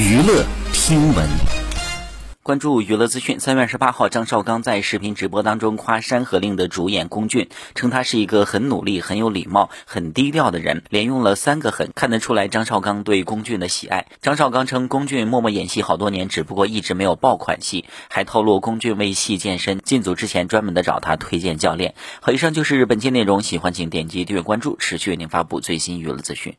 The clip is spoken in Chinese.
娱乐听闻，关注娱乐资讯。三月二十八号，张绍刚在视频直播当中夸《山河令》的主演龚俊，称他是一个很努力、很有礼貌、很低调的人，连用了三个“很”看得出来张绍刚对龚俊的喜爱。张绍刚称龚俊默默演戏好多年，只不过一直没有爆款戏，还透露龚俊为戏健身。进组之前专门的找他推荐教练。好，以上就是本期内容，喜欢请点击订阅关注，持续为您发布最新娱乐资讯。